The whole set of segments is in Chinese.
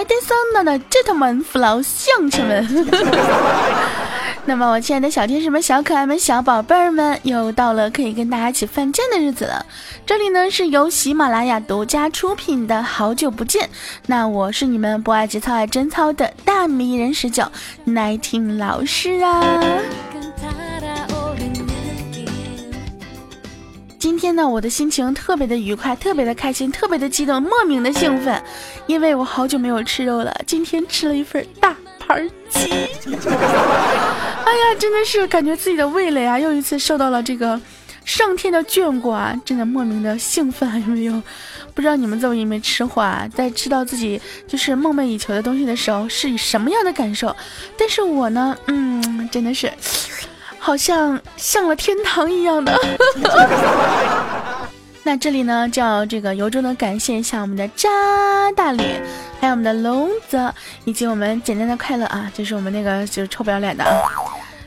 来点桑娜的，这他妈父老乡亲们。那么，我亲爱的小天使们、小可爱们、小宝贝儿们，又到了可以跟大家一起犯贱的日子了。这里呢是由喜马拉雅独家出品的《好久不见》，那我是你们不爱节操爱贞操的大迷人十九耐听老师啊。今天呢，我的心情特别的愉快，特别的开心，特别的激动，莫名的兴奋，因为我好久没有吃肉了，今天吃了一份大盘鸡。哎呀，真的是感觉自己的味蕾啊，又一次受到了这个上天的眷顾啊，真的莫名的兴奋，有没有？不知道你们作为一名吃货啊，在吃到自己就是梦寐以求的东西的时候，是以什么样的感受？但是我呢，嗯，真的是。好像上了天堂一样的。那这里呢，就要这个由衷的感谢一下我们的渣大脸，还有我们的龙泽，以及我们简单的快乐啊，就是我们那个就是臭不要脸的啊，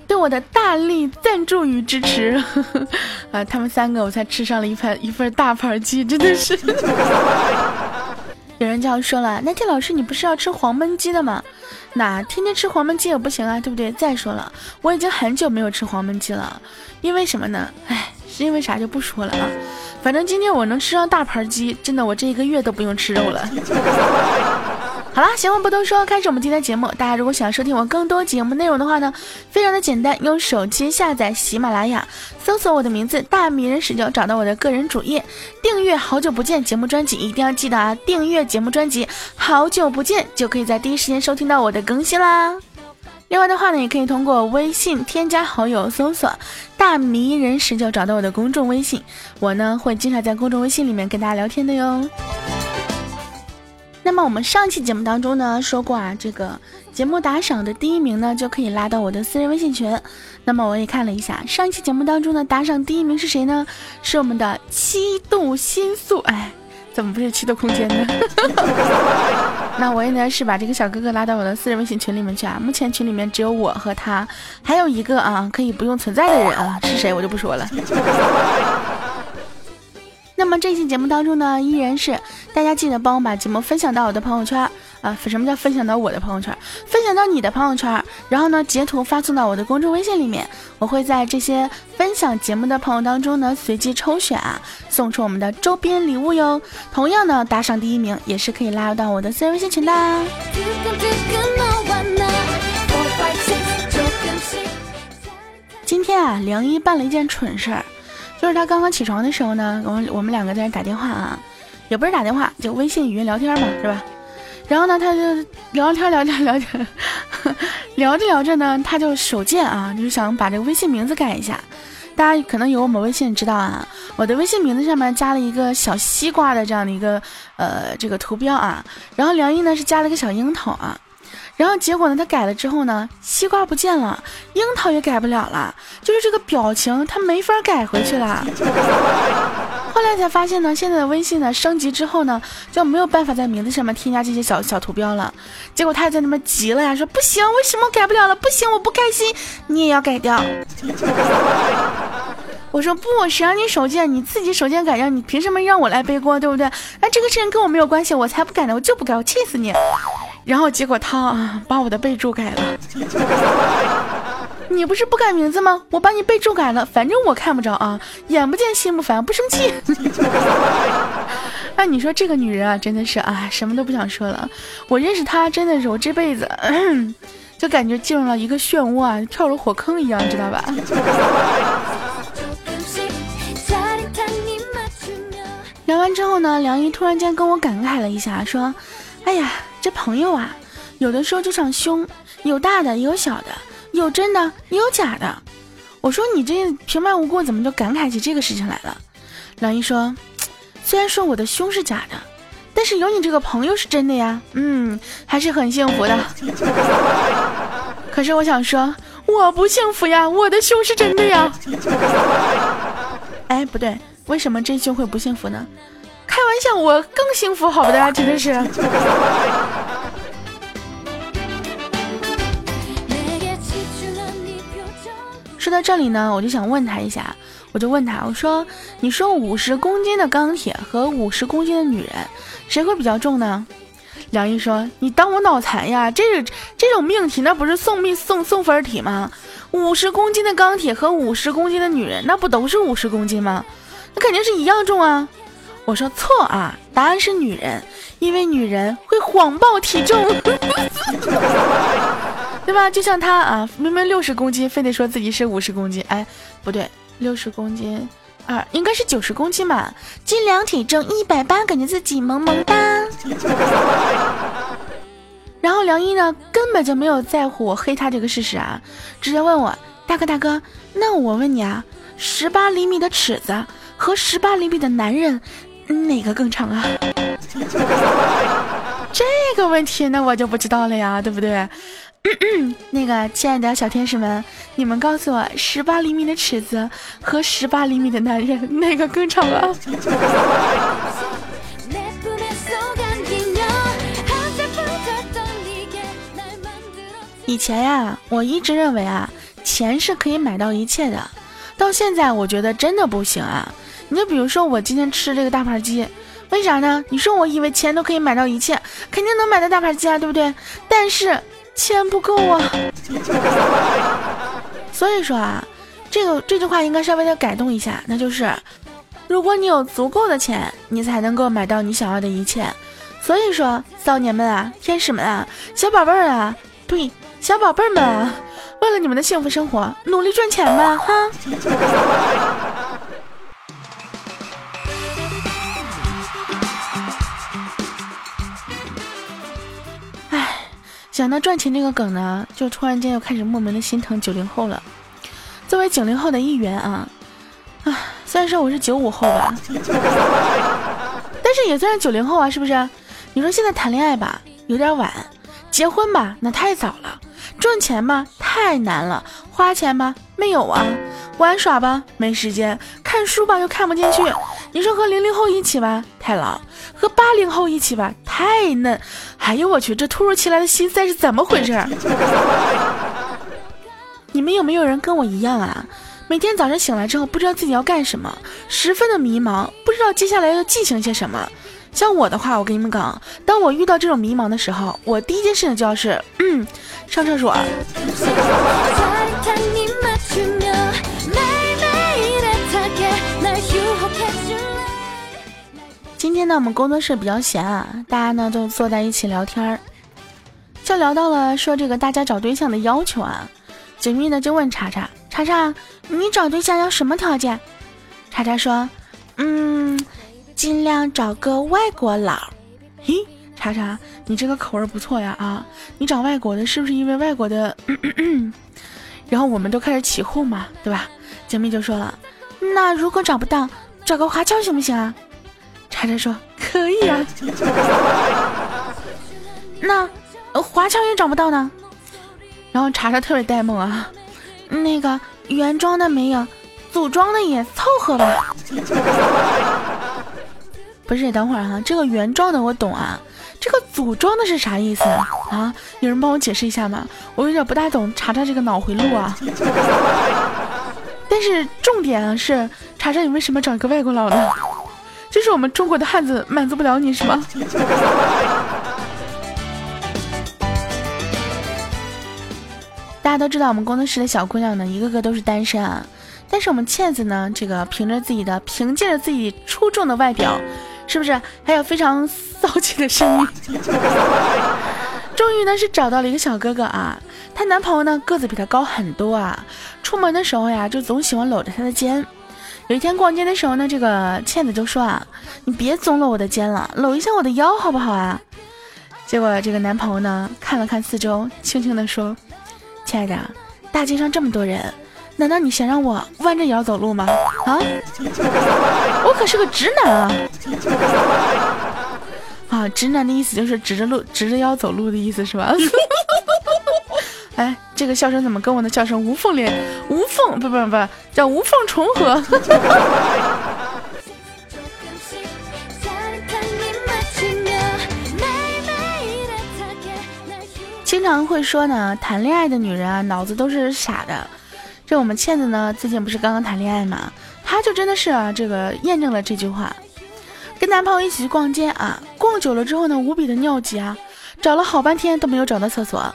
对我的大力赞助与支持 啊，他们三个我才吃上了一盘一份大盘鸡，真的是。就要说了，那天老师你不是要吃黄焖鸡的吗？那天天吃黄焖鸡也不行啊，对不对？再说了，我已经很久没有吃黄焖鸡了，因为什么呢？哎，是因为啥就不说了啊。反正今天我能吃上大盘鸡，真的我这一个月都不用吃肉了。好啦，闲话不多说，开始我们今天的节目。大家如果想要收听我更多节目内容的话呢，非常的简单，用手机下载喜马拉雅，搜索我的名字大迷人十九，找到我的个人主页，订阅好久不见节目专辑，一定要记得啊，订阅节目专辑好久不见，就可以在第一时间收听到我的更新啦。另外的话呢，也可以通过微信添加好友，搜索大迷人十九，找到我的公众微信，我呢会经常在公众微信里面跟大家聊天的哟。那么我们上期节目当中呢说过啊，这个节目打赏的第一名呢就可以拉到我的私人微信群。那么我也看了一下，上期节目当中呢打赏第一名是谁呢？是我们的七度心素。哎，怎么不是七度空间呢？那我也呢是把这个小哥哥拉到我的私人微信群里面去啊。目前群里面只有我和他，还有一个啊可以不用存在的人啊，是谁我就不说了。那么这期节目当中呢，依然是大家记得帮我把节目分享到我的朋友圈啊！什么叫分享到我的朋友圈？分享到你的朋友圈，然后呢，截图发送到我的公众微信里面，我会在这些分享节目的朋友当中呢，随机抽选啊，送出我们的周边礼物哟。同样呢，打赏第一名也是可以拉入到我的私人微信群的。今天啊，梁一办了一件蠢事儿。就是他刚刚起床的时候呢，我们我们两个在那打电话啊，也不是打电话，就微信语音聊天嘛，是吧？然后呢，他就聊天聊天聊天，聊 着聊着呢，他就手贱啊，就是想把这个微信名字改一下。大家可能有我们微信知道啊，我的微信名字上面加了一个小西瓜的这样的一个呃这个图标啊，然后梁毅呢是加了一个小樱桃啊。然后结果呢？他改了之后呢，西瓜不见了，樱桃也改不了了，就是这个表情他没法改回去了。后来才发现呢，现在的微信呢升级之后呢，就没有办法在名字上面添加这些小小图标了。结果他还在那边急了呀，说不行，为什么改不了了？不行，我不开心，你也要改掉。我说不，谁让你手贱？你自己手贱改掉，你凭什么让我来背锅？对不对？哎，这个事情跟我没有关系，我才不改呢，我就不改，我气死你！然后结果他啊，把我的备注改了。你不是不改名字吗？我把你备注改了，反正我看不着啊，眼不见心不烦，不生气。哎，你说这个女人啊，真的是啊，什么都不想说了。我认识她，真的是我这辈子 就感觉进入了一个漩涡啊，跳入火坑一样，知道吧？聊完之后呢，梁一突然间跟我感慨了一下，说：“哎呀，这朋友啊，有的时候就像胸，有大的也，有小的，有真的，也有假的。”我说：“你这平白无故怎么就感慨起这个事情来了？”老一说：“虽然说我的胸是假的，但是有你这个朋友是真的呀，嗯，还是很幸福的。可是我想说，我不幸福呀，我的胸是真的呀。哎，不对。”为什么真胸会不幸福呢？开玩笑，我更幸福，好的，真的是。说到这里呢，我就想问他一下，我就问他，我说，你说五十公斤的钢铁和五十公斤的女人，谁会比较重呢？梁毅说：“你当我脑残呀？这这种命题，那不是送命送送分题吗？五十公斤的钢铁和五十公斤的女人，那不都是五十公斤吗？那肯定是一样重啊！”我说错啊，答案是女人，因为女人会谎报体重，对吧？就像他啊，明明六十公斤，非得说自己是五十公斤。哎，不对，六十公斤。二应该是九十公斤吧，斤两体重一百八，感觉自己萌萌哒。然后梁一呢，根本就没有在乎我黑他这个事实啊，直接问我大哥大哥，那我问你啊，十八厘米的尺子和十八厘米的男人，哪个更长啊？这个问题那我就不知道了呀，对不对？那个亲爱的小天使们，你们告诉我，十八厘米的尺子和十八厘米的男人哪个更长啊？以前呀，我一直认为啊，钱是可以买到一切的，到现在我觉得真的不行啊。你就比如说我今天吃这个大盘鸡，为啥呢？你说我以为钱都可以买到一切，肯定能买到大盘鸡啊，对不对？但是。钱不够啊，所以说啊，这个这句话应该稍微的改动一下，那就是，如果你有足够的钱，你才能够买到你想要的一切。所以说，少年们啊，天使们啊，小宝贝儿啊，对，小宝贝儿们，啊，为了你们的幸福生活，努力赚钱吧，哈。想到赚钱这个梗呢，就突然间又开始莫名的心疼九零后了。作为九零后的一员啊，啊，虽然说我是九五后吧，但是也算是九零后啊，是不是？你说现在谈恋爱吧，有点晚；结婚吧，那太早了；赚钱吧，太难了；花钱吧，没有啊；玩耍吧，没时间；看书吧，又看不进去。你说和零零后一起吧，太老；和八零后一起吧，太嫩。哎呦我去，这突如其来的心塞是怎么回事？你们有没有人跟我一样啊？每天早上醒来之后，不知道自己要干什么，十分的迷茫，不知道接下来要进行些什么。像我的话，我跟你们讲，当我遇到这种迷茫的时候，我第一件事情就要是，嗯，上厕所。今天呢，我们工作室比较闲啊，大家呢就坐在一起聊天儿，就聊到了说这个大家找对象的要求啊。锦觅呢就问查查，查查，你找对象要什么条件？查查说，嗯，尽量找个外国佬。咦，查查，你这个口味不错呀啊，你找外国的是不是因为外国的？然后我们都开始起哄嘛，对吧？锦觅就说了，那如果找不到，找个华侨行不行啊？查查说可以啊，那华强也找不到呢。然后查查特别呆萌啊，那个原装的没有，组装的也凑合吧。不是，等会儿哈，这个原装的我懂啊，这个组装的是啥意思啊？有人帮我解释一下吗？我有点不大懂查查这个脑回路啊。但是重点是查查，你为什么找一个外国佬呢？就是我们中国的汉子满足不了你是吗？大家都知道，我们工作室的小姑娘呢，一个个都是单身啊。但是我们倩子呢，这个凭着自己的，凭借着自己出众的外表，是不是还有非常骚气的声音？终于呢是找到了一个小哥哥啊，她男朋友呢个子比她高很多啊，出门的时候呀就总喜欢搂着她的肩。有一天逛街的时候呢，这个倩子就说啊：“你别总搂我的肩了，搂一下我的腰好不好啊？”结果这个男朋友呢看了看四周，轻轻地说：“亲爱的，大街上这么多人，难道你想让我弯着腰走路吗？啊，我可是个直男啊！啊，直男的意思就是直着路、直着腰走路的意思是吧？” 哎，这个笑声怎么跟我的笑声无缝连、无缝不不不叫无缝重合？经常会说呢，谈恋爱的女人啊，脑子都是傻的。这我们倩子呢，最近不是刚刚谈恋爱嘛，她就真的是啊，这个验证了这句话。跟男朋友一起去逛街啊，逛久了之后呢，无比的尿急啊，找了好半天都没有找到厕所，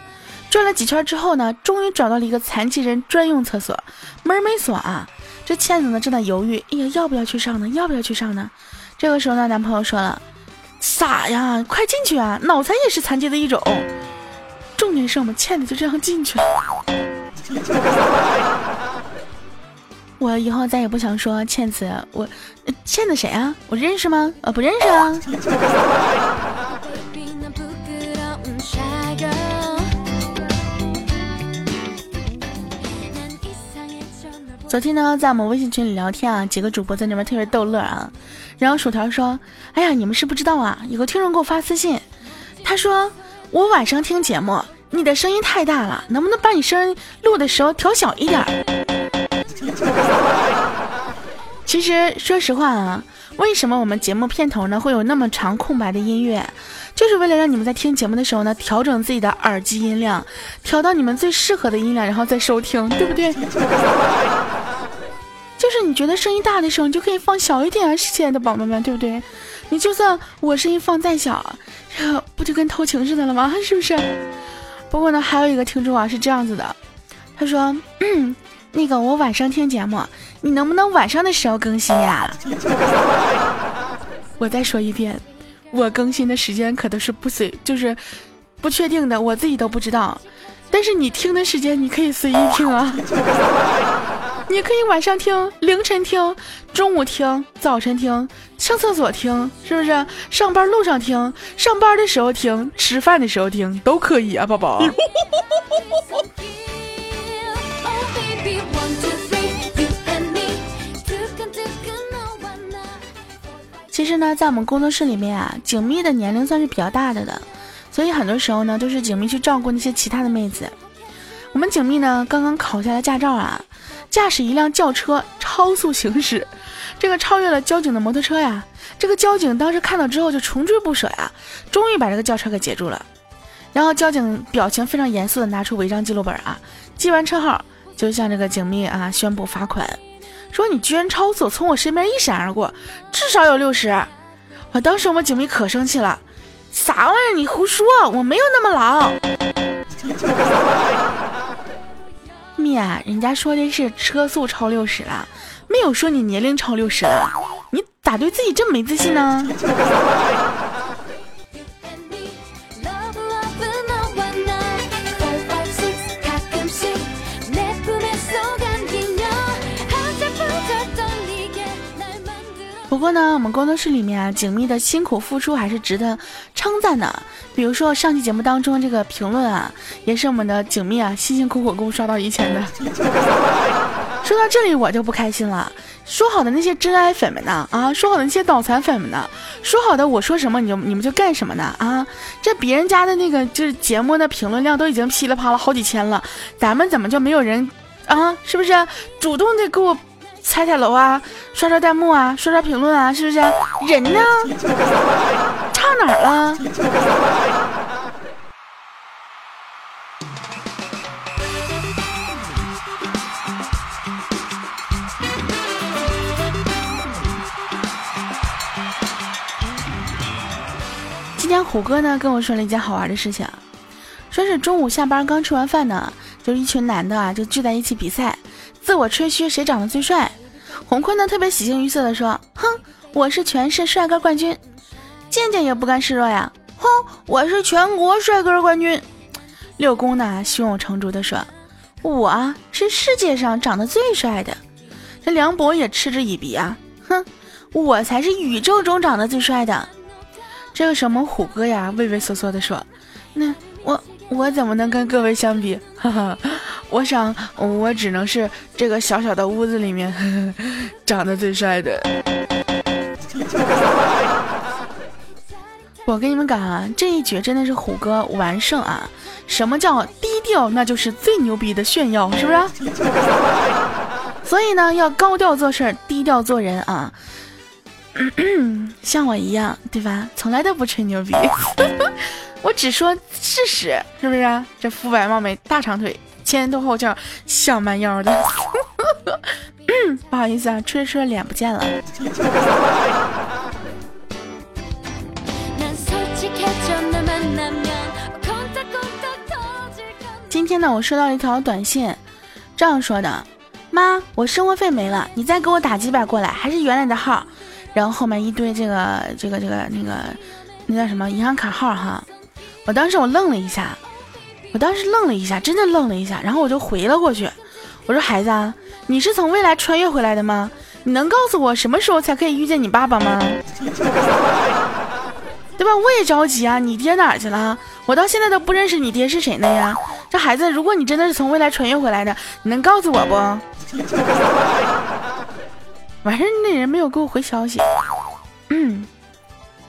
转了几圈之后呢，终于找到了一个残疾人专用厕所，门没锁啊。这倩子呢正在犹豫，哎呀，要不要去上呢？要不要去上呢？这个时候呢，男朋友说了：“傻呀，快进去啊，脑残也是残疾的一种。”重点是我们倩子就这样进去了。我以后再也不想说倩子，我倩子谁啊？我认识吗？呃，不认识啊。昨天呢，在我们微信群里聊天啊，几个主播在那边特别逗乐啊。然后薯条说：“哎呀，你们是不知道啊，有个听众给我发私信，他说我晚上听节目，你的声音太大了，能不能把你声音录的时候调小一点？”其实说实话啊，为什么我们节目片头呢会有那么长空白的音乐，就是为了让你们在听节目的时候呢，调整自己的耳机音量，调到你们最适合的音量，然后再收听，对不对？就是你觉得声音大的时候，你就可以放小一点啊，亲爱的宝宝们，对不对？你就算我声音放再小，这 不就跟偷情似的了吗？是不是？不过呢，还有一个听众啊是这样子的，他说。那个，我晚上听节目，你能不能晚上的时候更新呀？我再说一遍，我更新的时间可都是不随，就是不确定的，我自己都不知道。但是你听的时间，你可以随意听啊，你可以晚上听、凌晨听、中午听、早晨听、上厕所听，是不是？上班路上听、上班的时候听、吃饭的时候听，都可以啊，宝宝。其实呢，在我们工作室里面啊，景蜜的年龄算是比较大的了，所以很多时候呢，都是景蜜去照顾那些其他的妹子。我们景蜜呢，刚刚考下来驾照啊，驾驶一辆轿车超速行驶，这个超越了交警的摩托车呀。这个交警当时看到之后就穷追不舍呀，终于把这个轿车给截住了。然后交警表情非常严肃的拿出违章记录本啊，记完车号就向这个警秘啊宣布罚款。说你居然超速，从我身边一闪而过，至少有六十。我当时我们警卫可生气了，啥玩意儿？你胡说，我没有那么老。蜜啊，人家说的是车速超六十了，没有说你年龄超六十了。你咋对自己这么没自信呢？不过呢，我们工作室里面啊，景蜜的辛苦付出还是值得称赞的。比如说上期节目当中这个评论啊，也是我们的景蜜啊辛辛苦苦给我刷到一千的。说到这里我就不开心了。说好的那些真爱粉们呢？啊，说好的那些脑残粉们呢？说好的我说什么你就你们就干什么呢？啊，这别人家的那个就是节目的评论量都已经噼里啪啦好几千了，咱们怎么就没有人啊？是不是主动的给我？踩踩楼啊，刷刷弹幕啊，刷刷评论啊，是不是？人呢？差哪儿了？今天虎哥呢跟我说了一件好玩的事情，说是中午下班刚吃完饭呢，就一群男的啊就聚在一起比赛。自我吹嘘谁长得最帅，洪坤呢特别喜形于色的说：“哼，我是全市帅哥冠军。”健健也不甘示弱呀，哼，我是全国帅哥冠军。六公呢胸有成竹的说：“我是世界上长得最帅的。”这梁博也嗤之以鼻啊，哼，我才是宇宙中长得最帅的。这个什么虎哥呀畏畏缩缩的说：“那我我怎么能跟各位相比？”哈哈。我想，我只能是这个小小的屋子里面 长得最帅的。我跟你们讲啊，这一局真的是虎哥完胜啊！什么叫低调？那就是最牛逼的炫耀，是不是？所以呢，要高调做事，低调做人啊！像我一样，对吧？从来都不吹牛逼，我只说事实，是不是？这肤白貌美，大长腿。前凸后翘，小蛮腰的、不好意思啊，吃着吃着脸不见了。今天呢，我收到一条短信，这样说的：“妈，我生活费没了，你再给我打几百过来，还是原来的号。”然后后面一堆这个这个这个那个，那叫什么银行卡号哈。我当时我愣了一下，我当时愣了一下，真的愣了一下，然后我就回了过去，我说：“孩子，你是从未来穿越回来的吗？你能告诉我什么时候才可以遇见你爸爸吗？” 对吧？我也着急啊！你爹哪去了？我到现在都不认识你爹是谁呢呀！这孩子，如果你真的是从未来穿越回来的，你能告诉我不？完事那人没有给我回消息，嗯，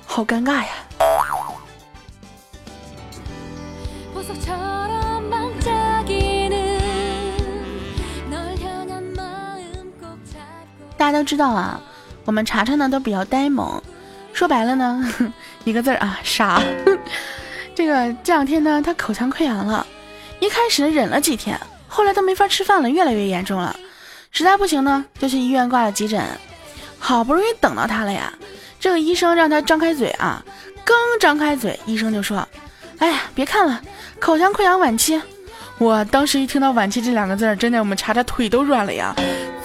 好尴尬呀。大家都知道啊，我们查查呢都比较呆萌。说白了呢，一个字儿啊，傻。这个这两天呢，他口腔溃疡了，一开始忍了几天，后来都没法吃饭了，越来越严重了。实在不行呢，就去医院挂了急诊。好不容易等到他了呀，这个医生让他张开嘴啊，刚张开嘴，医生就说：“哎呀，别看了，口腔溃疡晚期。”我当时一听到“晚期”这两个字，真的我们查查腿都软了呀。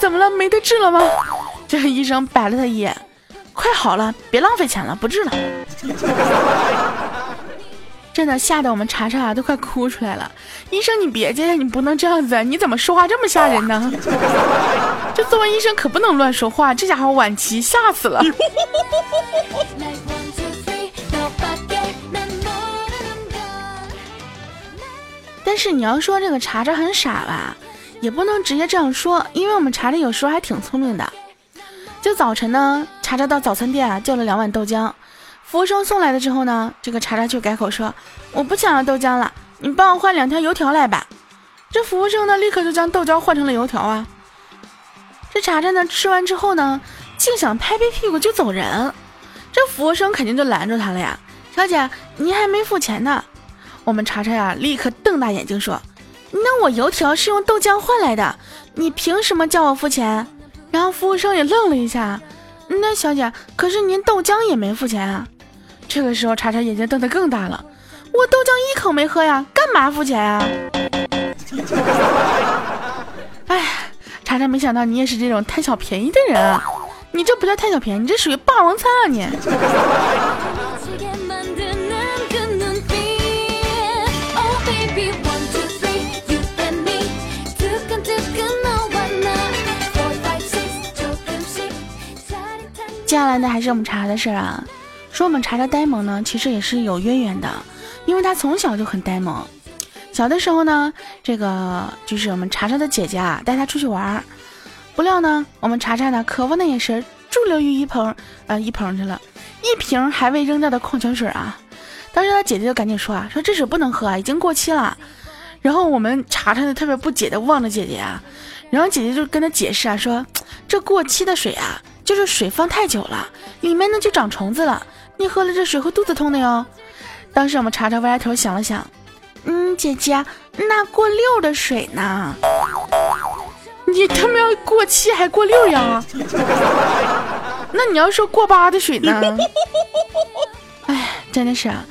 怎么了？没得治了吗？这个医生白了他一眼。快好了，别浪费钱了，不治了。真的吓得我们查查都快哭出来了。医生，你别介，你不能这样子，你怎么说话这么吓人呢？这作为医生可不能乱说话，这家伙晚期，吓死了。但是你要说这个查查很傻吧，也不能直接这样说，因为我们查查有时候还挺聪明的。就早晨呢，查查到早餐店啊叫了两碗豆浆，服务生送来的之后呢，这个查查就改口说我不想要豆浆了，你帮我换两条油条来吧。这服务生呢立刻就将豆浆换成了油条啊。这查查呢吃完之后呢，竟想拍拍屁股就走人，这服务生肯定就拦住他了呀，小姐您还没付钱呢。我们查查呀立刻瞪大眼睛说，那我油条是用豆浆换来的，你凭什么叫我付钱？然后服务生也愣了一下，那小姐，可是您豆浆也没付钱啊？这个时候，查查眼睛瞪得更大了，我豆浆一口没喝呀，干嘛付钱呀？哎，查查，没想到你也是这种贪小便宜的人啊！你这不叫贪小便宜，你这属于霸王餐啊你！接下来呢，还是我们查查的事儿啊。说我们查查呆萌呢，其实也是有渊源的，因为他从小就很呆萌。小的时候呢，这个就是我们查查的姐姐啊，带他出去玩儿，不料呢，我们查查呢，渴望的眼神驻留于一盆呃一盆去了，一瓶还未扔掉的矿泉水啊。当时他姐姐就赶紧说啊，说这水不能喝啊，已经过期了。然后我们查查就特别不解的望着姐姐啊，然后姐姐就跟他解释啊，说这过期的水啊。就是水放太久了，里面呢就长虫子了，你喝了这水会肚子痛的哟。当时我们查查歪歪头想了想，嗯，姐姐，那过六的水呢？你他妈要过七还过六呀？那你要说过八的水呢？哎，真的是啊，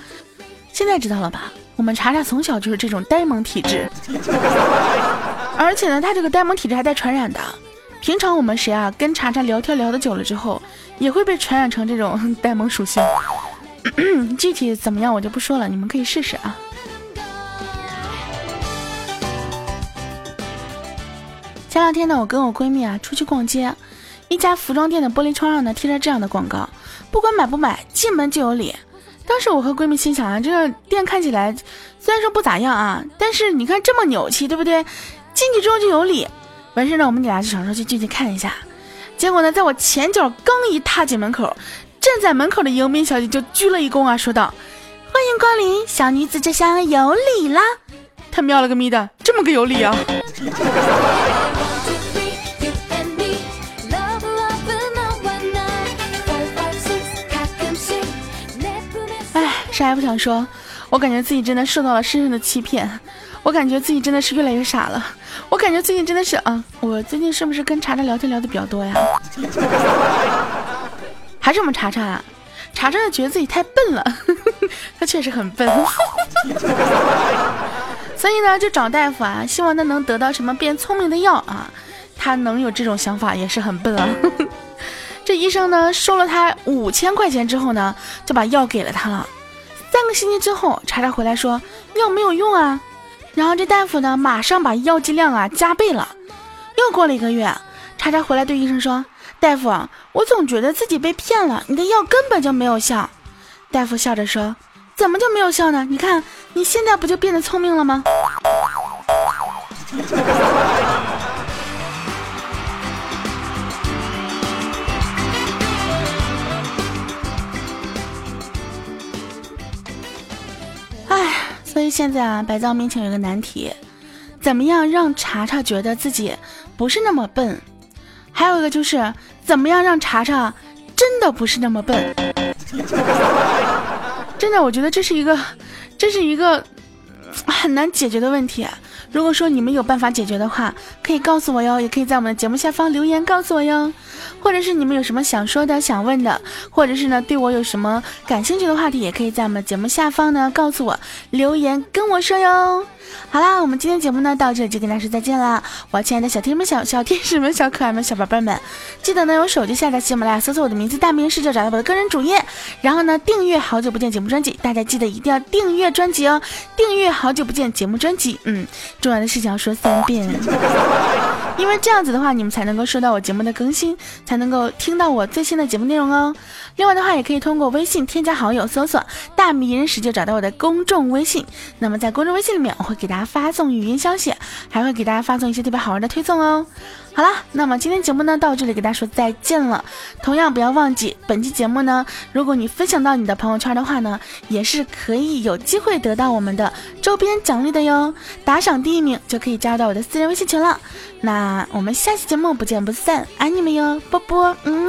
现在知道了吧？我们查查从小就是这种呆萌体质，而且呢，他这个呆萌体质还带传染的。平常我们谁啊跟查查聊天聊的久了之后，也会被传染成这种 呆萌属性。具体怎么样我就不说了，你们可以试试啊。前两天呢，我跟我闺蜜啊出去逛街，一家服装店的玻璃窗上呢贴着这样的广告：不管买不买，进门就有礼。当时我和闺蜜心想啊，这个店看起来虽然说不咋样啊，但是你看这么牛气，对不对？进去之后就有礼。完事呢，我们俩就想说去进去看一下，结果呢，在我前脚刚一踏进门口，站在门口的迎宾小姐就鞠了一躬啊，说道：“欢迎光临，小女子这厢有礼啦。”他喵了个咪的，这么个有礼啊！哎，啥也不想说，我感觉自己真的受到了深深的欺骗，我感觉自己真的是越来越傻了。我感觉最近真的是啊，我最近是不是跟查查聊天聊的比较多呀？还是我们查查啊？查查觉得自己太笨了，他确实很笨。所以呢，就找大夫啊，希望他能得到什么变聪明的药啊。他能有这种想法也是很笨啊。这医生呢，收了他五千块钱之后呢，就把药给了他了。三个星期之后，查查回来说药没有用啊。然后这大夫呢，马上把药剂量啊加倍了。又过了一个月，叉叉回来对医生说：“大夫，我总觉得自己被骗了，你的药根本就没有效。”大夫笑着说：“怎么就没有效呢？你看你现在不就变得聪明了吗？”所以现在啊，白藏面前有个难题，怎么样让查查觉得自己不是那么笨？还有一个就是，怎么样让查查真的不是那么笨？真的，我觉得这是一个，这是一个很难解决的问题。如果说你们有办法解决的话，可以告诉我哟，也可以在我们的节目下方留言告诉我哟。或者是你们有什么想说的、想问的，或者是呢对我有什么感兴趣的话题，也可以在我们节目下方呢告诉我，留言跟我说哟。好啦，我们今天节目呢到这里就跟大家说再见啦！我亲爱的小天们、小小天使们、小可爱们、小宝贝们，记得呢用手机下载喜马拉雅，搜索我的名字“大明世界”，找到我的个人主页，然后呢订阅《好久不见》节目专辑。大家记得一定要订阅专辑哦，订阅《好好久不见》节目专辑。嗯，重要的事情要说三遍，因为这样子的话，你们才能够收到我节目的更新，才能够听到我最新的节目内容哦。另外的话，也可以通过微信添加好友，搜索“大迷人世界”，找到我的公众微信。那么在公众微信里面，我会给大家发送语音消息，还会给大家发送一些特别好玩的推送哦。好了，那么今天节目呢到这里，给大家说再见了。同样不要忘记，本期节目呢，如果你分享到你的朋友圈的话呢，也是可以有机会得到我们的周边奖励的哟。打赏第一名就可以加入到我的私人微信群了。那我们下期节目不见不散，爱你们哟，波波，嗯。